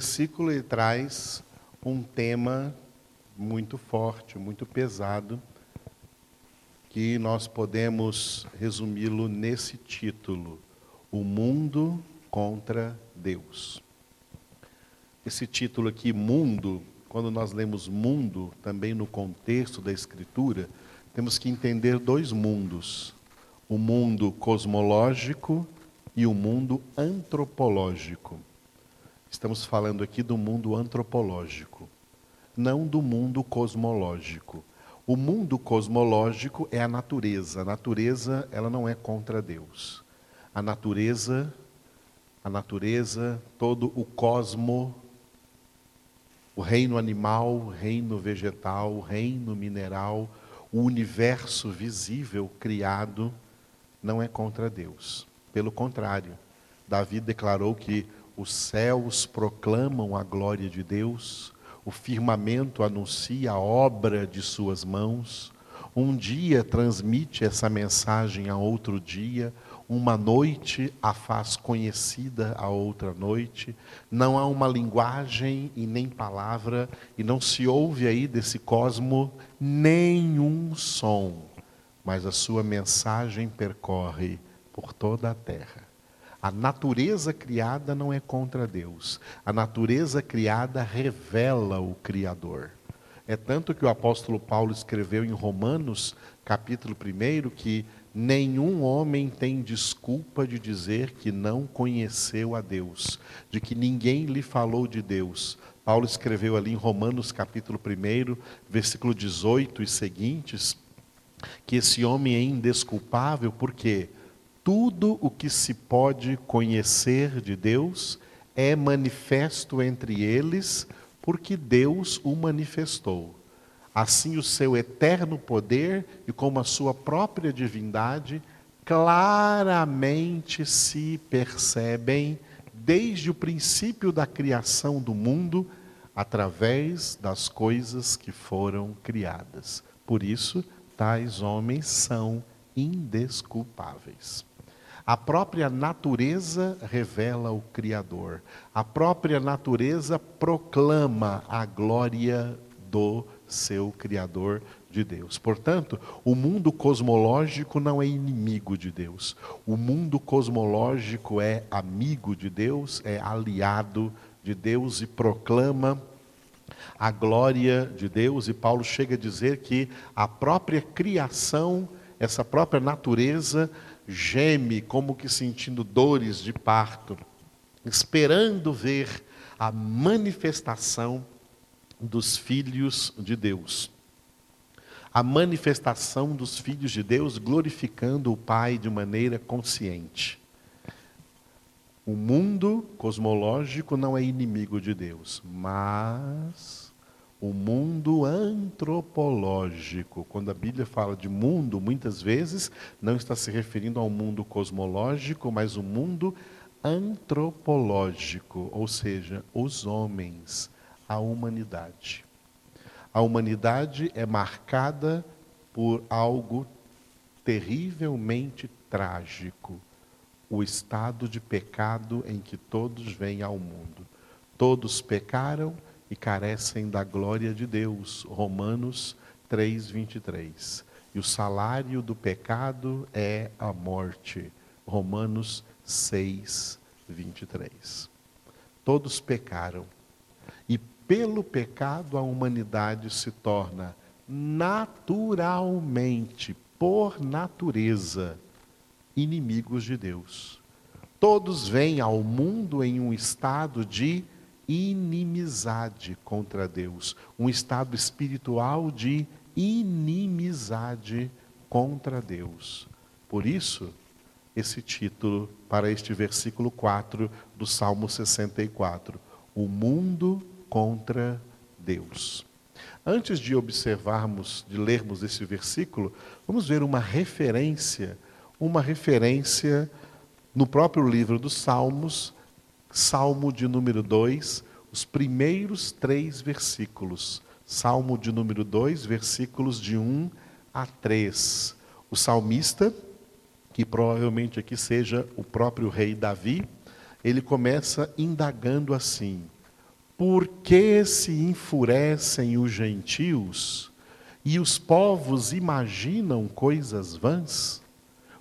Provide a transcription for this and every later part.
versículo ele traz um tema muito forte, muito pesado, que nós podemos resumi-lo nesse título: O Mundo contra Deus. Esse título aqui, Mundo, quando nós lemos mundo, também no contexto da Escritura, temos que entender dois mundos: o mundo cosmológico e o mundo antropológico. Estamos falando aqui do mundo antropológico, não do mundo cosmológico. O mundo cosmológico é a natureza. A natureza, ela não é contra Deus. A natureza, a natureza, todo o cosmo, o reino animal, o reino vegetal, o reino mineral, o universo visível criado não é contra Deus. Pelo contrário, Davi declarou que os céus proclamam a glória de Deus, o firmamento anuncia a obra de suas mãos. Um dia transmite essa mensagem a outro dia, uma noite a faz conhecida a outra noite. Não há uma linguagem e nem palavra, e não se ouve aí desse cosmo nenhum som, mas a sua mensagem percorre por toda a terra. A natureza criada não é contra Deus. A natureza criada revela o Criador. É tanto que o apóstolo Paulo escreveu em Romanos, capítulo 1, que nenhum homem tem desculpa de dizer que não conheceu a Deus, de que ninguém lhe falou de Deus. Paulo escreveu ali em Romanos, capítulo 1, versículo 18 e seguintes, que esse homem é indesculpável porque tudo o que se pode conhecer de Deus é manifesto entre eles, porque Deus o manifestou. Assim, o seu eterno poder e como a sua própria divindade claramente se percebem desde o princípio da criação do mundo, através das coisas que foram criadas. Por isso, tais homens são indesculpáveis. A própria natureza revela o Criador. A própria natureza proclama a glória do seu Criador de Deus. Portanto, o mundo cosmológico não é inimigo de Deus. O mundo cosmológico é amigo de Deus, é aliado de Deus e proclama a glória de Deus. E Paulo chega a dizer que a própria criação, essa própria natureza, geme como que sentindo dores de parto, esperando ver a manifestação dos filhos de Deus. A manifestação dos filhos de Deus glorificando o Pai de maneira consciente. O mundo cosmológico não é inimigo de Deus, mas o mundo antropológico. Quando a Bíblia fala de mundo, muitas vezes não está se referindo ao mundo cosmológico, mas o mundo antropológico, ou seja, os homens, a humanidade. A humanidade é marcada por algo terrivelmente trágico, o estado de pecado em que todos vêm ao mundo. Todos pecaram e carecem da glória de Deus. Romanos 3, 23. E o salário do pecado é a morte. Romanos 6, 23. Todos pecaram. E pelo pecado a humanidade se torna naturalmente, por natureza, inimigos de Deus. Todos vêm ao mundo em um estado de inimizade contra Deus, um estado espiritual de inimizade contra Deus. Por isso, esse título para este versículo 4 do Salmo 64: O mundo contra Deus. Antes de observarmos, de lermos esse versículo, vamos ver uma referência, uma referência no próprio livro dos Salmos, Salmo de número 2, os primeiros três versículos. Salmo de número 2, versículos de 1 a 3. O salmista, que provavelmente aqui seja o próprio rei Davi, ele começa indagando assim: Por que se enfurecem os gentios e os povos imaginam coisas vãs?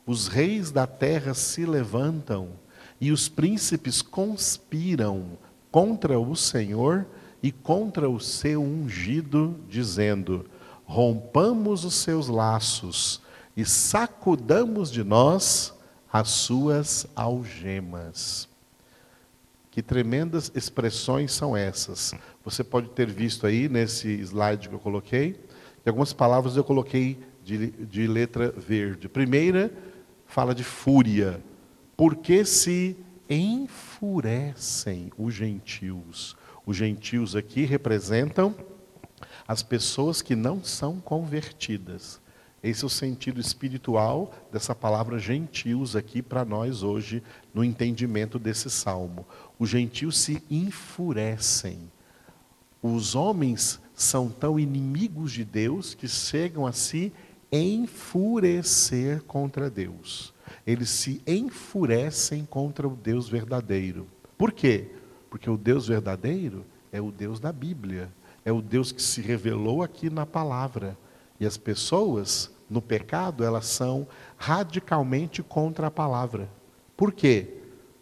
Os reis da terra se levantam e os príncipes conspiram contra o Senhor e contra o seu ungido, dizendo: Rompamos os seus laços e sacudamos de nós as suas algemas. Que tremendas expressões são essas? Você pode ter visto aí nesse slide que eu coloquei, que algumas palavras eu coloquei de, de letra verde. Primeira, fala de fúria. Porque se enfurecem os gentios. Os gentios aqui representam as pessoas que não são convertidas. Esse é o sentido espiritual dessa palavra gentios aqui para nós hoje, no entendimento desse salmo. Os gentios se enfurecem. Os homens são tão inimigos de Deus que chegam a se enfurecer contra Deus. Eles se enfurecem contra o Deus verdadeiro. Por quê? Porque o Deus verdadeiro é o Deus da Bíblia, é o Deus que se revelou aqui na palavra. E as pessoas, no pecado, elas são radicalmente contra a palavra. Por quê?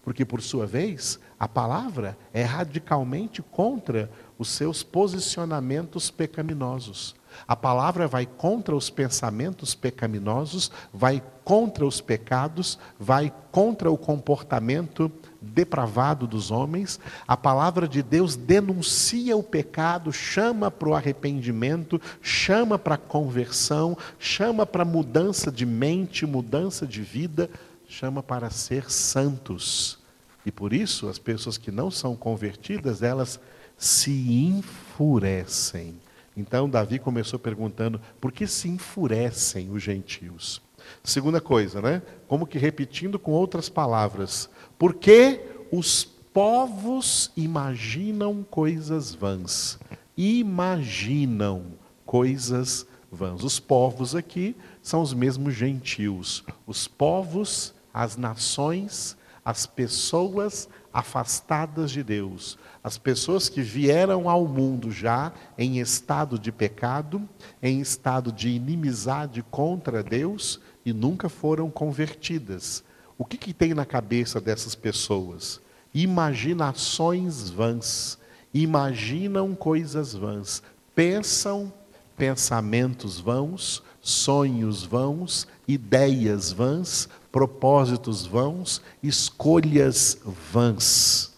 Porque, por sua vez, a palavra é radicalmente contra os seus posicionamentos pecaminosos. A palavra vai contra os pensamentos pecaminosos, vai contra os pecados, vai contra o comportamento depravado dos homens. A palavra de Deus denuncia o pecado, chama para o arrependimento, chama para a conversão, chama para mudança de mente, mudança de vida, chama para ser santos. E por isso, as pessoas que não são convertidas, elas se enfurecem. Então, Davi começou perguntando: por que se enfurecem os gentios? Segunda coisa, né? Como que repetindo com outras palavras, porque os povos imaginam coisas vãs. Imaginam coisas vãs. Os povos aqui são os mesmos gentios. Os povos, as nações, as pessoas afastadas de Deus, as pessoas que vieram ao mundo já em estado de pecado, em estado de inimizade contra Deus e nunca foram convertidas. O que, que tem na cabeça dessas pessoas? Imaginações vãs, imaginam coisas vãs, pensam pensamentos vãos, sonhos vãos, ideias vãs, propósitos vãos, escolhas vãs.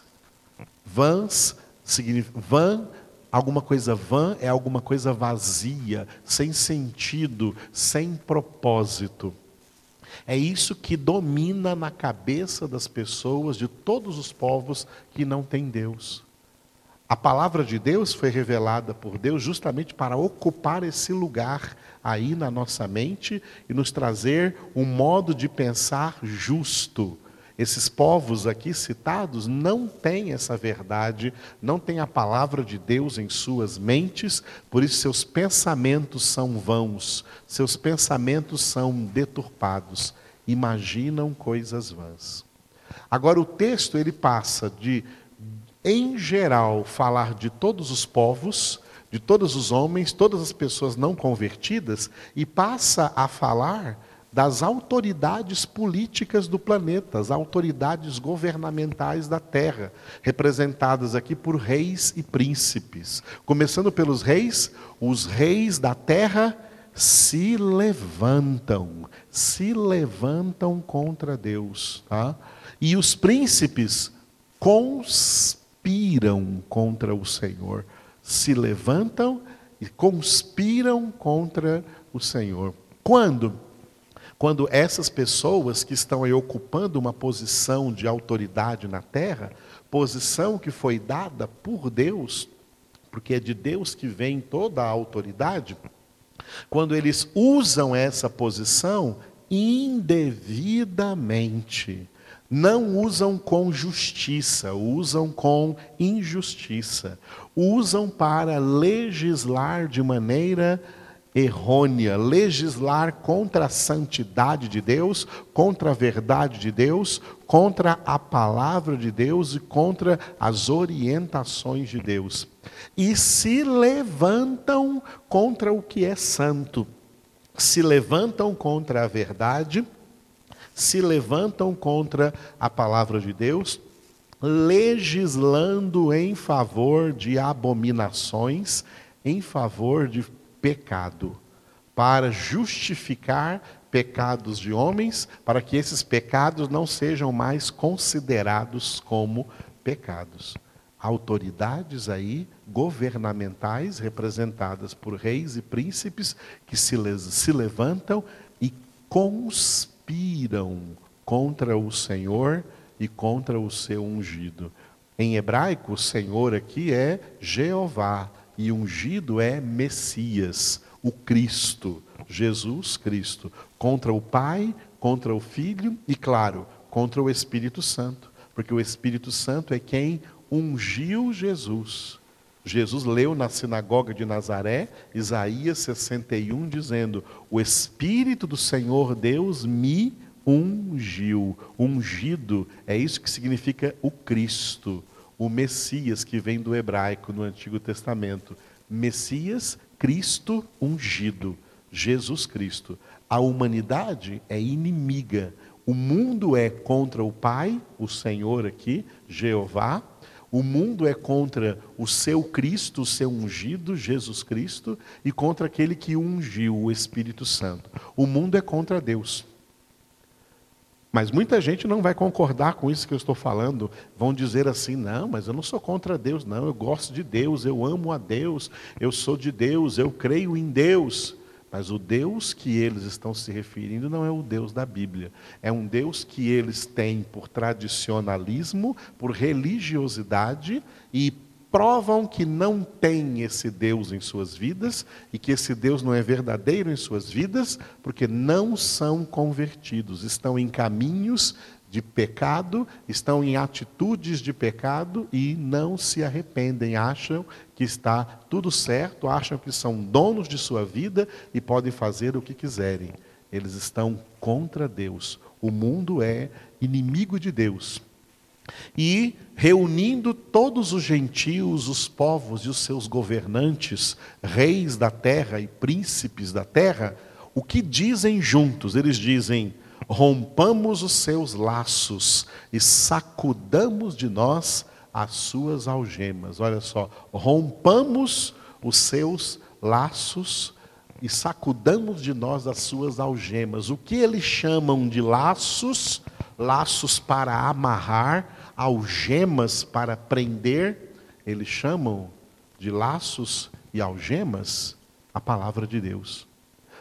Vãs significa vã, alguma coisa vã é alguma coisa vazia, sem sentido, sem propósito. É isso que domina na cabeça das pessoas de todos os povos que não têm Deus. A palavra de Deus foi revelada por Deus justamente para ocupar esse lugar aí na nossa mente e nos trazer um modo de pensar justo. Esses povos aqui citados não têm essa verdade, não têm a palavra de Deus em suas mentes, por isso seus pensamentos são vãos, seus pensamentos são deturpados, imaginam coisas vãs. Agora o texto ele passa de em geral, falar de todos os povos, de todos os homens, todas as pessoas não convertidas, e passa a falar das autoridades políticas do planeta, as autoridades governamentais da terra, representadas aqui por reis e príncipes. Começando pelos reis, os reis da terra se levantam, se levantam contra Deus, tá? E os príncipes conspiram conspiram contra o Senhor, se levantam e conspiram contra o Senhor. Quando? Quando essas pessoas que estão aí ocupando uma posição de autoridade na terra, posição que foi dada por Deus, porque é de Deus que vem toda a autoridade, quando eles usam essa posição indevidamente, não usam com justiça, usam com injustiça. Usam para legislar de maneira errônea, legislar contra a santidade de Deus, contra a verdade de Deus, contra a palavra de Deus e contra as orientações de Deus. E se levantam contra o que é santo, se levantam contra a verdade, se levantam contra a palavra de Deus, legislando em favor de abominações, em favor de pecado, para justificar pecados de homens, para que esses pecados não sejam mais considerados como pecados. Autoridades aí governamentais, representadas por reis e príncipes, que se, se levantam e conspiram contra o Senhor e contra o seu ungido. Em hebraico, o Senhor aqui é Jeová, e ungido é Messias, o Cristo, Jesus Cristo, contra o Pai, contra o Filho e, claro, contra o Espírito Santo, porque o Espírito Santo é quem ungiu Jesus. Jesus leu na sinagoga de Nazaré, Isaías 61, dizendo: O Espírito do Senhor Deus me ungiu. Ungido é isso que significa o Cristo o Messias que vem do hebraico no Antigo Testamento. Messias, Cristo ungido, Jesus Cristo. A humanidade é inimiga. O mundo é contra o Pai, o Senhor aqui, Jeová. O mundo é contra o seu Cristo, o seu ungido, Jesus Cristo, e contra aquele que ungiu, o Espírito Santo. O mundo é contra Deus. Mas muita gente não vai concordar com isso que eu estou falando. Vão dizer assim: não, mas eu não sou contra Deus, não. Eu gosto de Deus, eu amo a Deus, eu sou de Deus, eu creio em Deus. Mas o Deus que eles estão se referindo não é o Deus da Bíblia. É um Deus que eles têm por tradicionalismo, por religiosidade e provam que não tem esse Deus em suas vidas e que esse Deus não é verdadeiro em suas vidas, porque não são convertidos, estão em caminhos de pecado, estão em atitudes de pecado e não se arrependem, acham que está tudo certo, acham que são donos de sua vida e podem fazer o que quiserem. Eles estão contra Deus. O mundo é inimigo de Deus. E reunindo todos os gentios, os povos e os seus governantes, reis da terra e príncipes da terra, o que dizem juntos? Eles dizem: rompamos os seus laços e sacudamos de nós as suas algemas. Olha só, rompamos os seus laços e sacudamos de nós as suas algemas. O que eles chamam de laços? Laços para amarrar, algemas para prender, eles chamam de laços e algemas a palavra de Deus.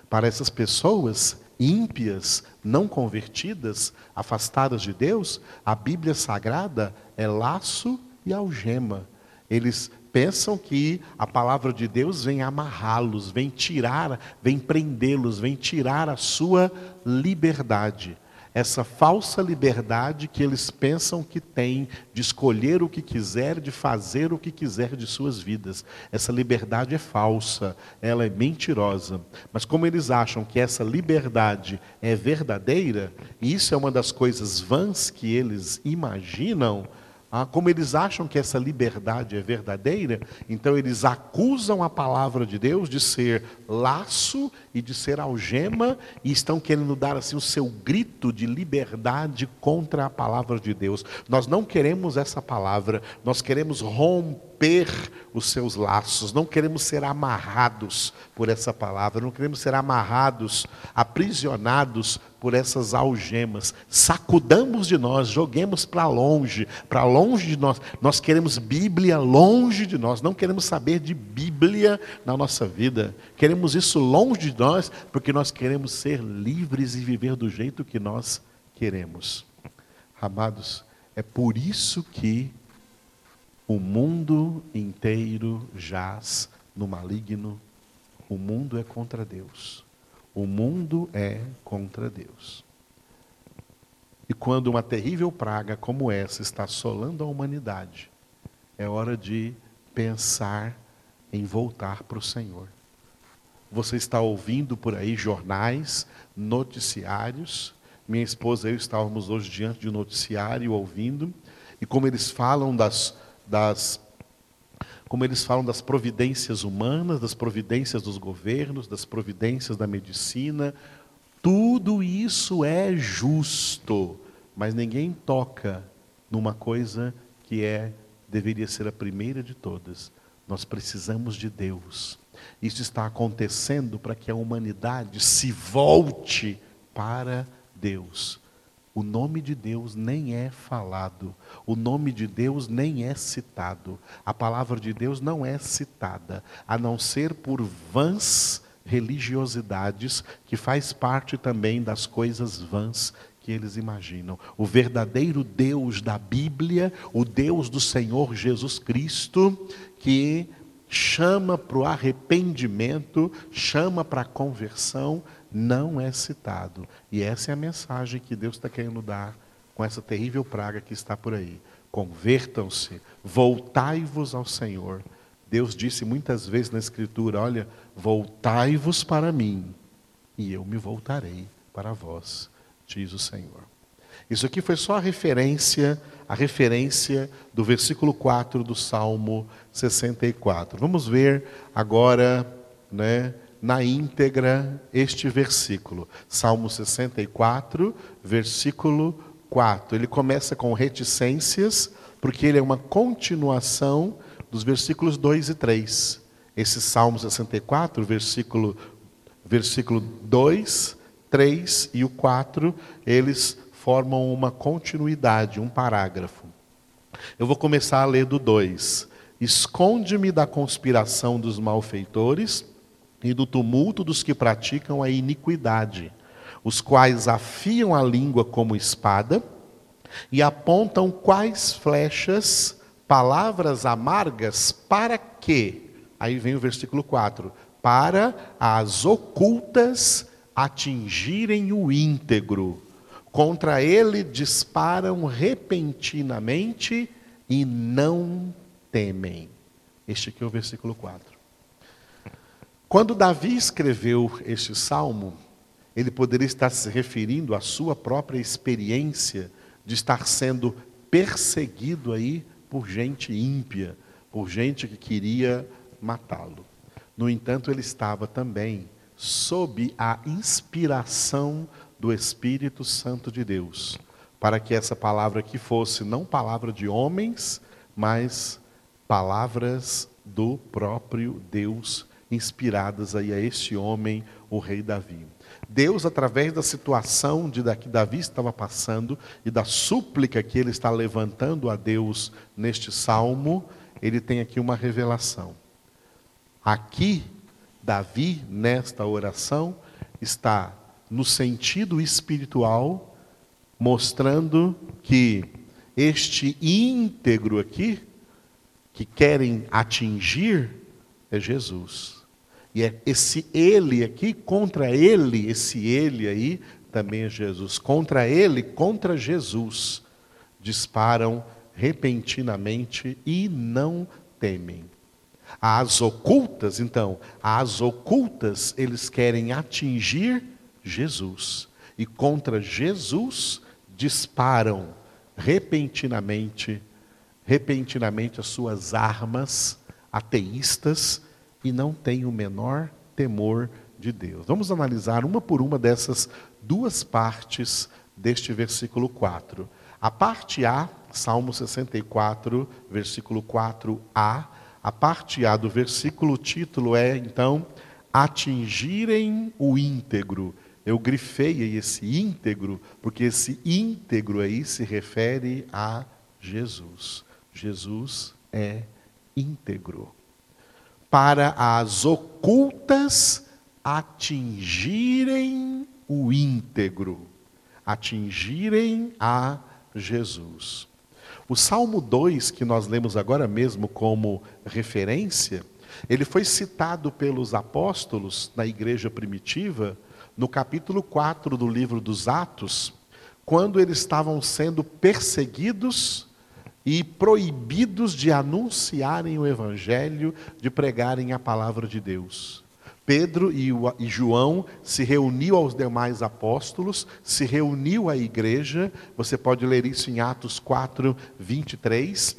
Para essas pessoas ímpias, não convertidas, afastadas de Deus, a Bíblia Sagrada é laço e algema. Eles pensam que a palavra de Deus vem amarrá-los, vem tirar, vem prendê-los, vem tirar a sua liberdade essa falsa liberdade que eles pensam que têm de escolher o que quiser, de fazer o que quiser de suas vidas. Essa liberdade é falsa, ela é mentirosa. Mas como eles acham que essa liberdade é verdadeira, e isso é uma das coisas vãs que eles imaginam, ah, como eles acham que essa liberdade é verdadeira, então eles acusam a palavra de Deus de ser laço e de ser algema e estão querendo dar assim o seu grito de liberdade contra a palavra de Deus. Nós não queremos essa palavra, nós queremos romper os seus laços, não queremos ser amarrados por essa palavra, não queremos ser amarrados, aprisionados por essas algemas. Sacudamos de nós, joguemos para longe, para longe de nós. Nós queremos Bíblia longe de nós, não queremos saber de Bíblia na nossa vida. Queremos isso longe de nós, porque nós queremos ser livres e viver do jeito que nós queremos. Amados, é por isso que o mundo inteiro jaz no maligno. O mundo é contra Deus. O mundo é contra Deus. E quando uma terrível praga como essa está assolando a humanidade, é hora de pensar em voltar para o Senhor. você está ouvindo por aí jornais, noticiários. Minha esposa e eu estávamos hoje diante de um noticiário ouvindo, e como eles falam das, das como eles falam das providências humanas, das providências dos governos, das providências da medicina, tudo isso é justo, mas ninguém toca numa coisa que é deveria ser a primeira de todas. Nós precisamos de Deus. Isso está acontecendo para que a humanidade se volte para Deus. O nome de Deus nem é falado, o nome de Deus nem é citado, a palavra de Deus não é citada, a não ser por vãs religiosidades, que faz parte também das coisas vãs que eles imaginam. O verdadeiro Deus da Bíblia, o Deus do Senhor Jesus Cristo, que chama para o arrependimento, chama para a conversão, não é citado. E essa é a mensagem que Deus está querendo dar com essa terrível praga que está por aí. Convertam-se, voltai-vos ao Senhor. Deus disse muitas vezes na Escritura: Olha, voltai-vos para mim, e eu me voltarei para vós, diz o Senhor. Isso aqui foi só a referência, a referência do versículo 4 do Salmo 64. Vamos ver agora, né, na íntegra este versículo. Salmo 64, versículo 4. Ele começa com reticências, porque ele é uma continuação dos versículos 2 e 3. Esse Salmo 64, versículo, versículo 2, 3 e o 4, eles formam uma continuidade, um parágrafo. Eu vou começar a ler do 2. Esconde-me da conspiração dos malfeitores e do tumulto dos que praticam a iniquidade, os quais afiam a língua como espada e apontam quais flechas, palavras amargas, para quê? Aí vem o versículo 4: para as ocultas atingirem o íntegro. Contra ele disparam repentinamente e não temem. Este aqui é o versículo 4. Quando Davi escreveu este salmo, ele poderia estar se referindo à sua própria experiência de estar sendo perseguido aí por gente ímpia, por gente que queria matá-lo. No entanto, ele estava também sob a inspiração do Espírito Santo de Deus, para que essa palavra aqui fosse não palavra de homens, mas palavras do próprio Deus, inspiradas aí a este homem, o rei Davi. Deus, através da situação de que Davi estava passando e da súplica que ele está levantando a Deus neste salmo, ele tem aqui uma revelação. Aqui, Davi, nesta oração, está no sentido espiritual, mostrando que este íntegro aqui, que querem atingir, é Jesus. E é esse ele aqui, contra ele, esse ele aí, também é Jesus. Contra ele, contra Jesus, disparam repentinamente e não temem. As ocultas, então, as ocultas, eles querem atingir Jesus. E contra Jesus disparam repentinamente, repentinamente as suas armas ateístas e não têm o menor temor de Deus. Vamos analisar uma por uma dessas duas partes deste versículo 4. A parte A, Salmo 64, versículo 4a, a parte A do versículo, o título é, então, atingirem o íntegro. Eu grifei esse íntegro, porque esse íntegro aí se refere a Jesus. Jesus é íntegro. Para as ocultas atingirem o íntegro, atingirem a Jesus. O Salmo 2, que nós lemos agora mesmo como referência, ele foi citado pelos apóstolos na igreja primitiva, no capítulo 4 do livro dos Atos, quando eles estavam sendo perseguidos e proibidos de anunciarem o evangelho, de pregarem a palavra de Deus. Pedro e João se reuniu aos demais apóstolos, se reuniu à igreja, você pode ler isso em Atos 4, 23.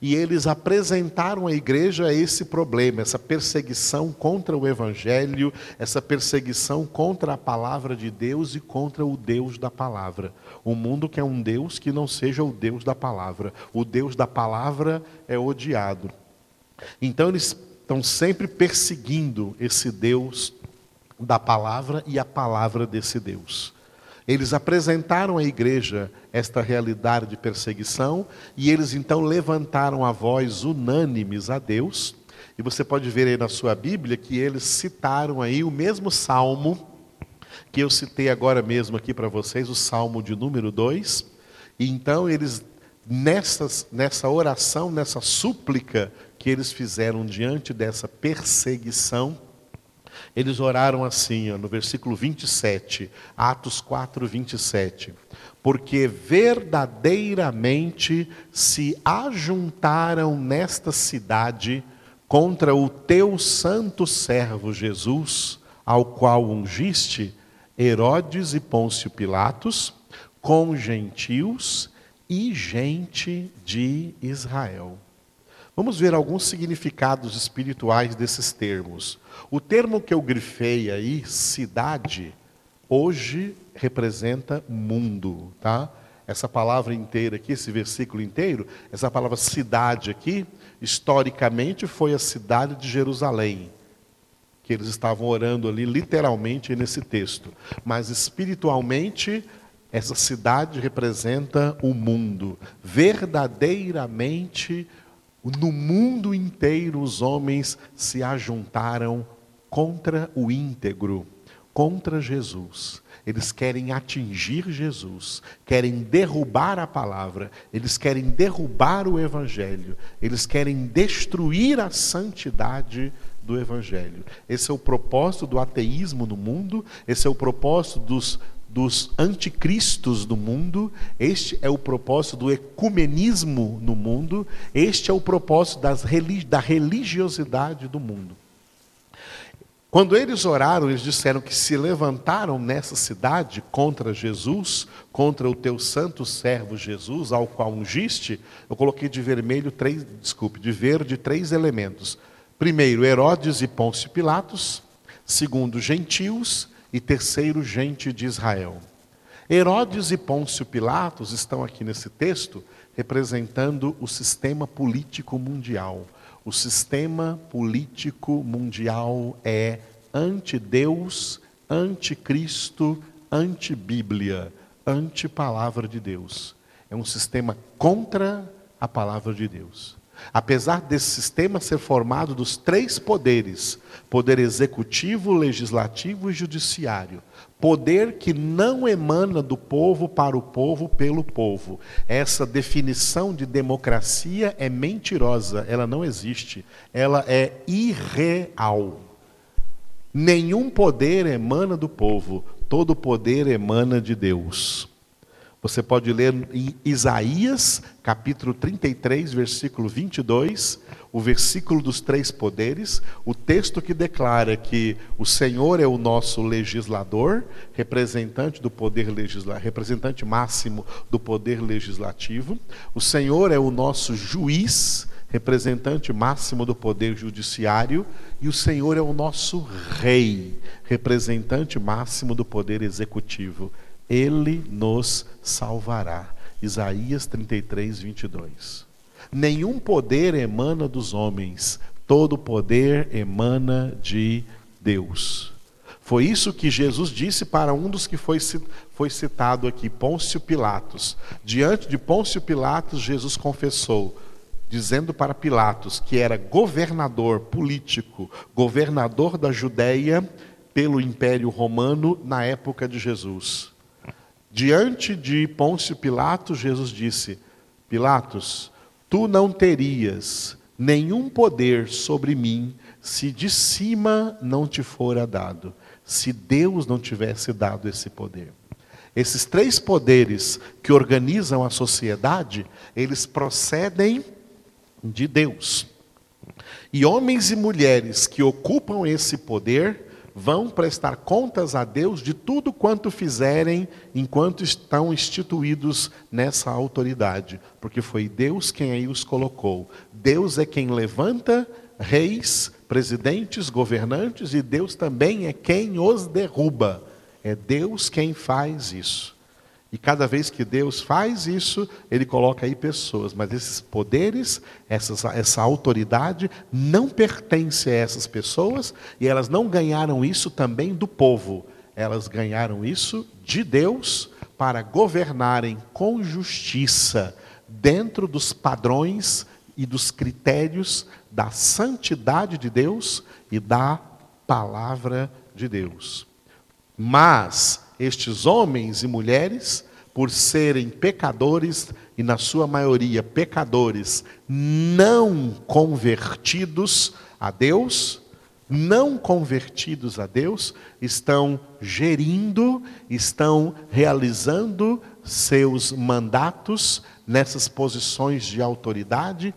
E eles apresentaram à igreja esse problema, essa perseguição contra o evangelho, essa perseguição contra a palavra de Deus e contra o Deus da palavra. O mundo quer um Deus que não seja o Deus da palavra. O Deus da palavra é odiado. Então eles estão sempre perseguindo esse Deus da palavra e a palavra desse Deus. Eles apresentaram à igreja esta realidade de perseguição e eles então levantaram a voz unânimes a Deus. E você pode ver aí na sua Bíblia que eles citaram aí o mesmo salmo que eu citei agora mesmo aqui para vocês, o salmo de número 2. E então eles nessas, nessa oração, nessa súplica que eles fizeram diante dessa perseguição, eles oraram assim, ó, no versículo 27, Atos 4, 27. Porque verdadeiramente se ajuntaram nesta cidade contra o teu santo servo Jesus, ao qual ungiste Herodes e Pôncio Pilatos, com gentios e gente de Israel. Vamos ver alguns significados espirituais desses termos. O termo que eu grifei aí, cidade, hoje representa mundo, tá? Essa palavra inteira aqui, esse versículo inteiro, essa palavra cidade aqui, historicamente foi a cidade de Jerusalém, que eles estavam orando ali literalmente nesse texto. Mas espiritualmente, essa cidade representa o mundo, verdadeiramente no mundo inteiro os homens se ajuntaram contra o íntegro, contra Jesus. Eles querem atingir Jesus, querem derrubar a palavra, eles querem derrubar o evangelho, eles querem destruir a santidade do evangelho. Esse é o propósito do ateísmo no mundo, esse é o propósito dos dos anticristos do mundo, este é o propósito do ecumenismo no mundo, este é o propósito das, da religiosidade do mundo. Quando eles oraram, eles disseram que se levantaram nessa cidade contra Jesus, contra o teu santo servo Jesus, ao qual ungiste, eu coloquei de vermelho três, desculpe, de verde três elementos. Primeiro, Herodes e Pôncio Pilatos. Segundo, gentios e terceiro, gente de Israel. Herodes e Pôncio Pilatos estão aqui nesse texto representando o sistema político mundial. O sistema político mundial é anti-Deus, anti-Cristo, anti-Bíblia, anti-palavra de Deus. É um sistema contra a palavra de Deus. Apesar desse sistema ser formado dos três poderes: poder executivo, legislativo e judiciário. Poder que não emana do povo para o povo pelo povo. Essa definição de democracia é mentirosa, ela não existe, ela é irreal. Nenhum poder emana do povo, todo poder emana de Deus. Você pode ler em Isaías, capítulo 33, versículo 22, o versículo dos três poderes, o texto que declara que o Senhor é o nosso legislador, representante do poder legislativo, representante máximo do poder legislativo. O Senhor é o nosso juiz, representante máximo do poder judiciário, e o Senhor é o nosso rei, representante máximo do poder executivo. Ele nos salvará. Isaías 33, 22. Nenhum poder emana dos homens, todo poder emana de Deus. Foi isso que Jesus disse para um dos que foi, foi citado aqui, Pôncio Pilatos. Diante de Pôncio Pilatos, Jesus confessou, dizendo para Pilatos, que era governador político, governador da Judéia pelo Império Romano na época de Jesus. Diante de Pôncio Pilatos, Jesus disse: Pilatos, tu não terias nenhum poder sobre mim se de cima não te fora dado, se Deus não tivesse dado esse poder. Esses três poderes que organizam a sociedade, eles procedem de Deus. E homens e mulheres que ocupam esse poder vão prestar contas a Deus de tudo quanto fizerem enquanto estão instituídos nessa autoridade, porque foi Deus quem aí os colocou. Deus é quem levanta reis, presidentes, governantes, e Deus também é quem os derruba. É Deus quem faz isso. E cada vez que Deus faz isso, Ele coloca aí pessoas, mas esses poderes, essas, essa autoridade, não pertence a essas pessoas, e elas não ganharam isso também do povo, elas ganharam isso de Deus para governarem com justiça, dentro dos padrões e dos critérios da santidade de Deus e da palavra de Deus. Mas estes homens e mulheres, por serem pecadores, e na sua maioria pecadores não convertidos a Deus, não convertidos a Deus, estão gerindo, estão realizando seus mandatos nessas posições de autoridade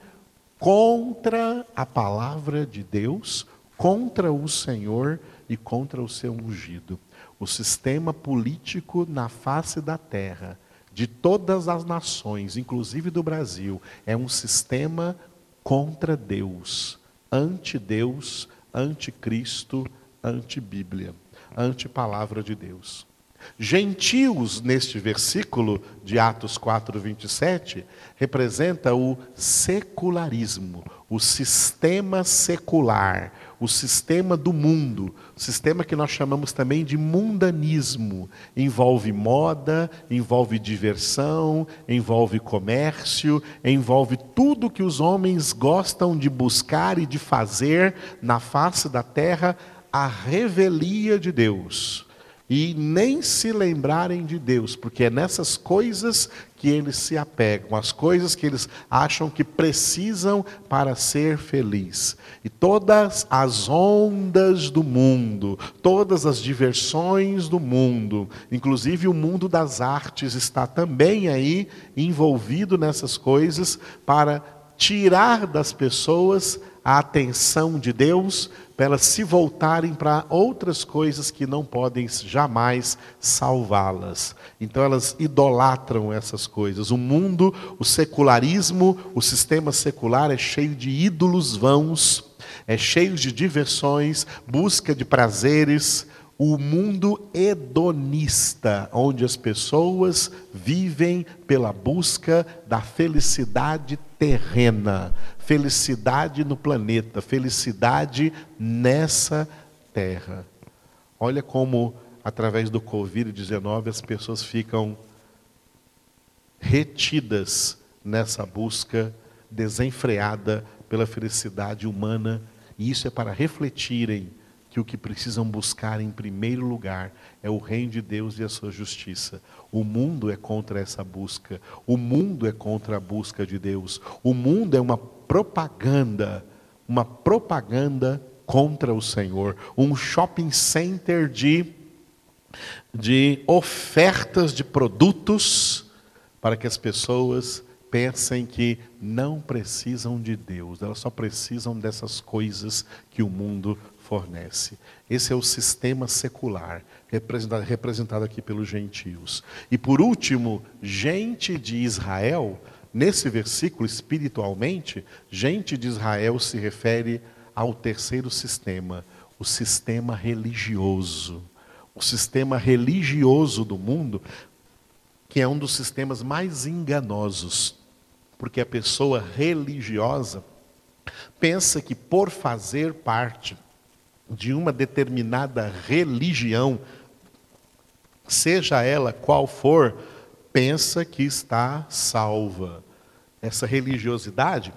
contra a palavra de Deus, contra o Senhor e contra o seu ungido. O sistema político na face da terra, de todas as nações, inclusive do Brasil, é um sistema contra Deus, anti-Deus, anti-Cristo, anti-Bíblia, anti-palavra de Deus. Gentios, neste versículo de Atos 4, 27, representa o secularismo, o sistema secular, o sistema do mundo, o sistema que nós chamamos também de mundanismo. Envolve moda, envolve diversão, envolve comércio, envolve tudo que os homens gostam de buscar e de fazer na face da terra, a revelia de Deus e nem se lembrarem de Deus, porque é nessas coisas que eles se apegam, as coisas que eles acham que precisam para ser feliz. E todas as ondas do mundo, todas as diversões do mundo, inclusive o mundo das artes está também aí envolvido nessas coisas para tirar das pessoas a atenção de Deus, para elas se voltarem para outras coisas que não podem jamais salvá-las. Então elas idolatram essas coisas. O mundo, o secularismo, o sistema secular é cheio de ídolos vãos, é cheio de diversões, busca de prazeres, o mundo hedonista, onde as pessoas vivem pela busca da felicidade terrena, felicidade no planeta, felicidade nessa terra. Olha como, através do Covid-19, as pessoas ficam retidas nessa busca desenfreada pela felicidade humana, e isso é para refletirem que o que precisam buscar em primeiro lugar é o reino de Deus e a sua justiça. O mundo é contra essa busca. O mundo é contra a busca de Deus. O mundo é uma propaganda, uma propaganda contra o Senhor, um shopping center de de ofertas de produtos para que as pessoas pensem que não precisam de Deus, elas só precisam dessas coisas que o mundo fornece. Esse é o sistema secular, representado, representado aqui pelos gentios. E por último, gente de Israel, nesse versículo, espiritualmente, gente de Israel se refere ao terceiro sistema, o sistema religioso. O sistema religioso do mundo, que é um dos sistemas mais enganosos, porque a pessoa religiosa pensa que por fazer parte de uma determinada religião, seja ela qual for, pensa que está salva. Essa religiosidade,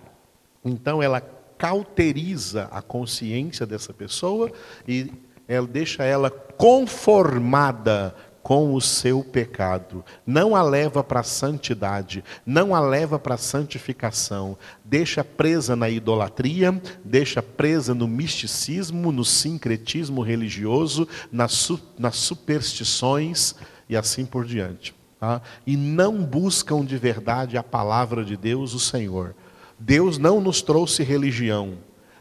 então, ela cauteriza a consciência dessa pessoa e ela deixa ela conformada com o seu pecado, não a leva para a santidade, não a leva para a santificação, deixa presa na idolatria, deixa presa no misticismo, no sincretismo religioso, nas, su nas superstições e assim por diante. Tá? E não buscam de verdade a palavra de Deus, o Senhor. Deus não nos trouxe religião,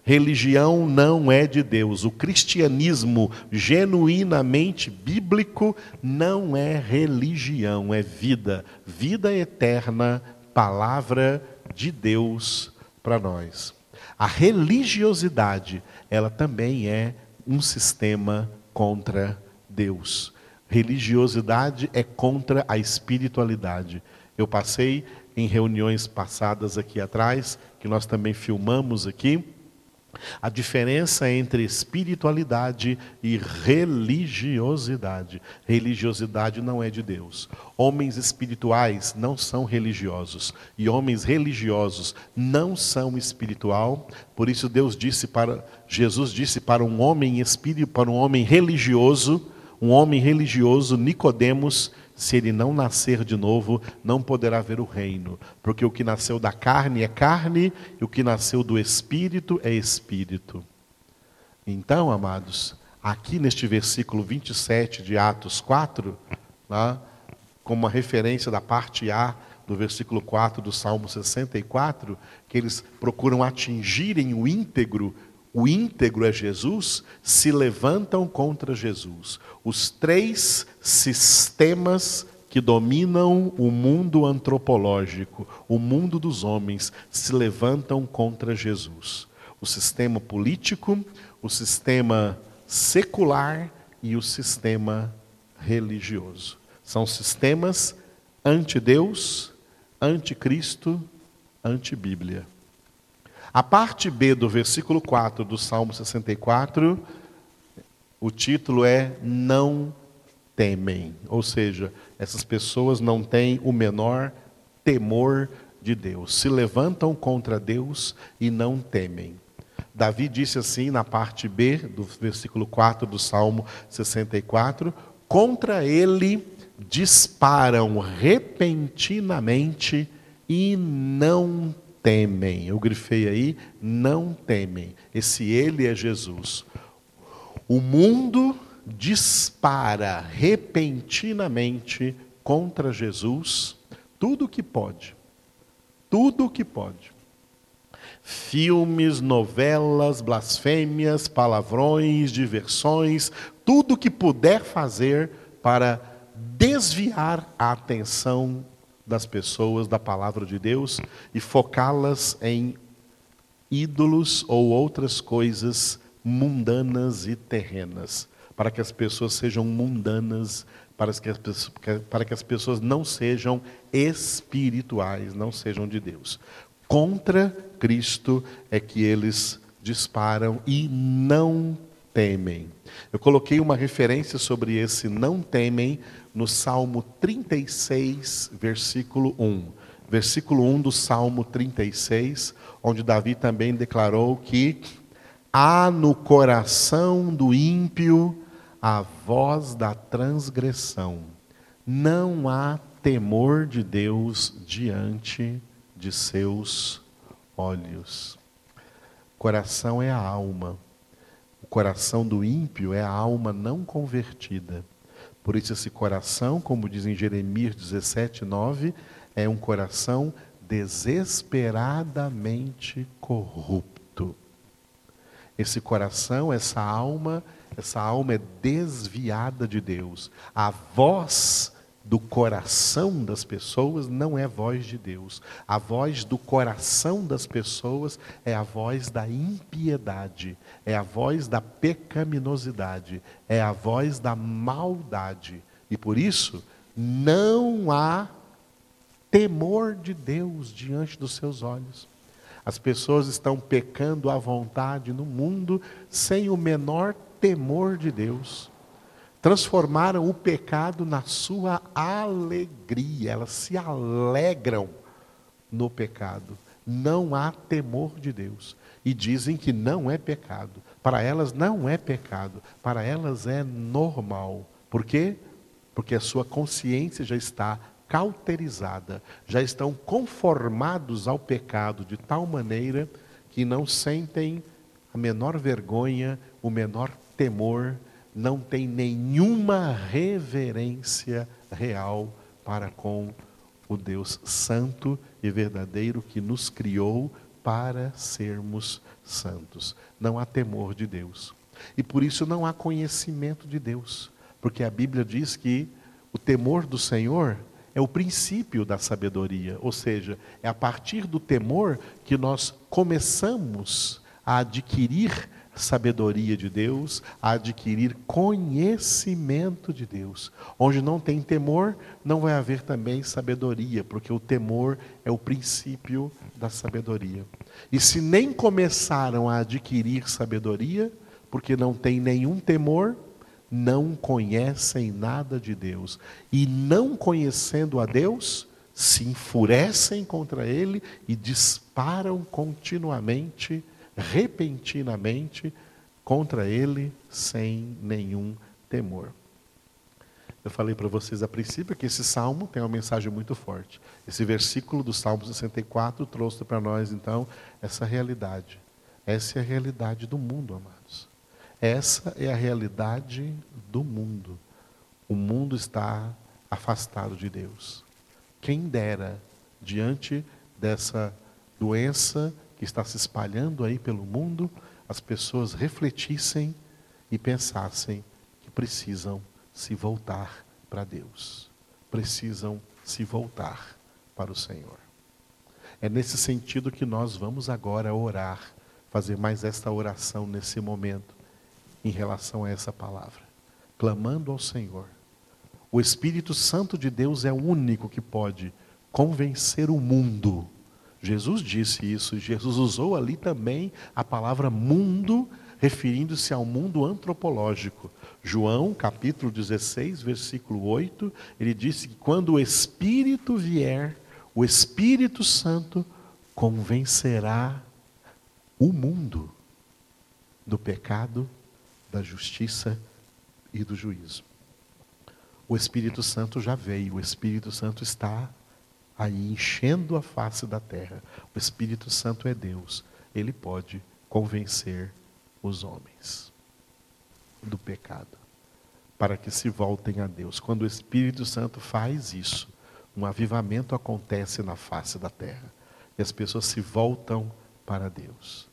Religião não é de Deus. O cristianismo genuinamente bíblico não é religião, é vida, vida eterna, palavra de Deus para nós. A religiosidade, ela também é um sistema contra Deus. Religiosidade é contra a espiritualidade. Eu passei em reuniões passadas aqui atrás, que nós também filmamos aqui, a diferença entre espiritualidade e religiosidade. Religiosidade não é de Deus. Homens espirituais não são religiosos e homens religiosos não são espiritual. Por isso Deus disse para Jesus disse para um homem espírito, para um homem religioso, um homem religioso Nicodemos, se ele não nascer de novo, não poderá ver o reino, porque o que nasceu da carne é carne, e o que nasceu do espírito é espírito. Então, amados, aqui neste versículo 27 de Atos 4, né, como uma referência da parte A do versículo 4 do Salmo 64, que eles procuram atingirem o íntegro o íntegro é Jesus, se levantam contra Jesus. Os três sistemas que dominam o mundo antropológico, o mundo dos homens, se levantam contra Jesus. O sistema político, o sistema secular e o sistema religioso. São sistemas anti-Deus, anti-Cristo, anti-Bíblia. A parte B do versículo 4 do Salmo 64, o título é Não temem. Ou seja, essas pessoas não têm o menor temor de Deus. Se levantam contra Deus e não temem. Davi disse assim na parte B do versículo 4 do Salmo 64: Contra ele disparam repentinamente e não temem. Eu grifei aí, não temem. Esse ele é Jesus. O mundo dispara repentinamente contra Jesus tudo o que pode. Tudo o que pode. Filmes, novelas, blasfêmias, palavrões, diversões, tudo o que puder fazer para desviar a atenção das pessoas da palavra de Deus e focá-las em ídolos ou outras coisas mundanas e terrenas, para que as pessoas sejam mundanas, para que as, para que as pessoas não sejam espirituais, não sejam de Deus. Contra Cristo é que eles disparam e não temem. Eu coloquei uma referência sobre esse não temem no Salmo 36, versículo 1. Versículo 1 do Salmo 36, onde Davi também declarou que há no coração do ímpio a voz da transgressão. Não há temor de Deus diante de seus olhos. Coração é a alma. O coração do ímpio é a alma não convertida. Por isso, esse coração, como diz em Jeremias 17, 9, é um coração desesperadamente corrupto. Esse coração, essa alma, essa alma é desviada de Deus. A voz do coração das pessoas não é voz de Deus. A voz do coração das pessoas é a voz da impiedade, é a voz da pecaminosidade, é a voz da maldade. E por isso, não há temor de Deus diante dos seus olhos. As pessoas estão pecando à vontade no mundo sem o menor temor de Deus transformaram o pecado na sua alegria, elas se alegram no pecado. Não há temor de Deus. E dizem que não é pecado. Para elas não é pecado, para elas é normal. Por quê? Porque a sua consciência já está cauterizada, já estão conformados ao pecado de tal maneira que não sentem a menor vergonha, o menor temor não tem nenhuma reverência real para com o Deus santo e verdadeiro que nos criou para sermos santos. Não há temor de Deus. E por isso não há conhecimento de Deus. Porque a Bíblia diz que o temor do Senhor é o princípio da sabedoria, ou seja, é a partir do temor que nós começamos a adquirir sabedoria de Deus, a adquirir conhecimento de Deus. Onde não tem temor, não vai haver também sabedoria, porque o temor é o princípio da sabedoria. E se nem começaram a adquirir sabedoria, porque não tem nenhum temor, não conhecem nada de Deus. E não conhecendo a Deus, se enfurecem contra Ele e disparam continuamente repentinamente contra ele sem nenhum temor. Eu falei para vocês a princípio que esse salmo tem uma mensagem muito forte. Esse versículo do Salmo 64 trouxe para nós, então, essa realidade. Essa é a realidade do mundo, amados. Essa é a realidade do mundo. O mundo está afastado de Deus. Quem dera, diante dessa doença que está se espalhando aí pelo mundo, as pessoas refletissem e pensassem que precisam se voltar para Deus, precisam se voltar para o Senhor. É nesse sentido que nós vamos agora orar, fazer mais esta oração nesse momento, em relação a essa palavra, clamando ao Senhor. O Espírito Santo de Deus é o único que pode convencer o mundo Jesus disse isso, Jesus usou ali também a palavra mundo, referindo-se ao mundo antropológico. João, capítulo 16, versículo 8, ele disse que quando o Espírito vier, o Espírito Santo convencerá o mundo do pecado, da justiça e do juízo. O Espírito Santo já veio, o Espírito Santo está aí enchendo a face da terra. O Espírito Santo é Deus. Ele pode convencer os homens do pecado, para que se voltem a Deus. Quando o Espírito Santo faz isso, um avivamento acontece na face da terra e as pessoas se voltam para Deus.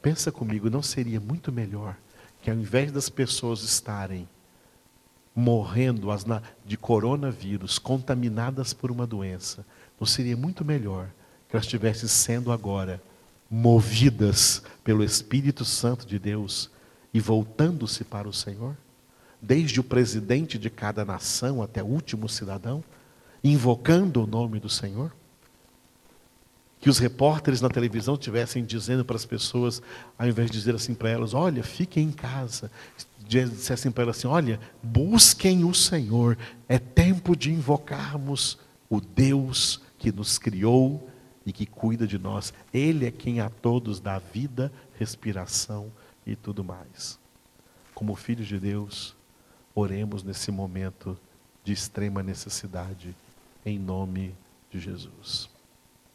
Pensa comigo, não seria muito melhor que ao invés das pessoas estarem morrendo de coronavírus, contaminadas por uma doença, não seria muito melhor que elas estivessem sendo agora movidas pelo Espírito Santo de Deus e voltando-se para o Senhor? Desde o presidente de cada nação até o último cidadão, invocando o nome do Senhor? Que os repórteres na televisão tivessem dizendo para as pessoas, ao invés de dizer assim para elas: olha, fiquem em casa, dissessem para ela assim: olha, busquem o Senhor, é tempo de invocarmos o Deus que nos criou e que cuida de nós. Ele é quem a todos dá vida, respiração e tudo mais. Como filhos de Deus, oremos nesse momento de extrema necessidade, em nome de Jesus.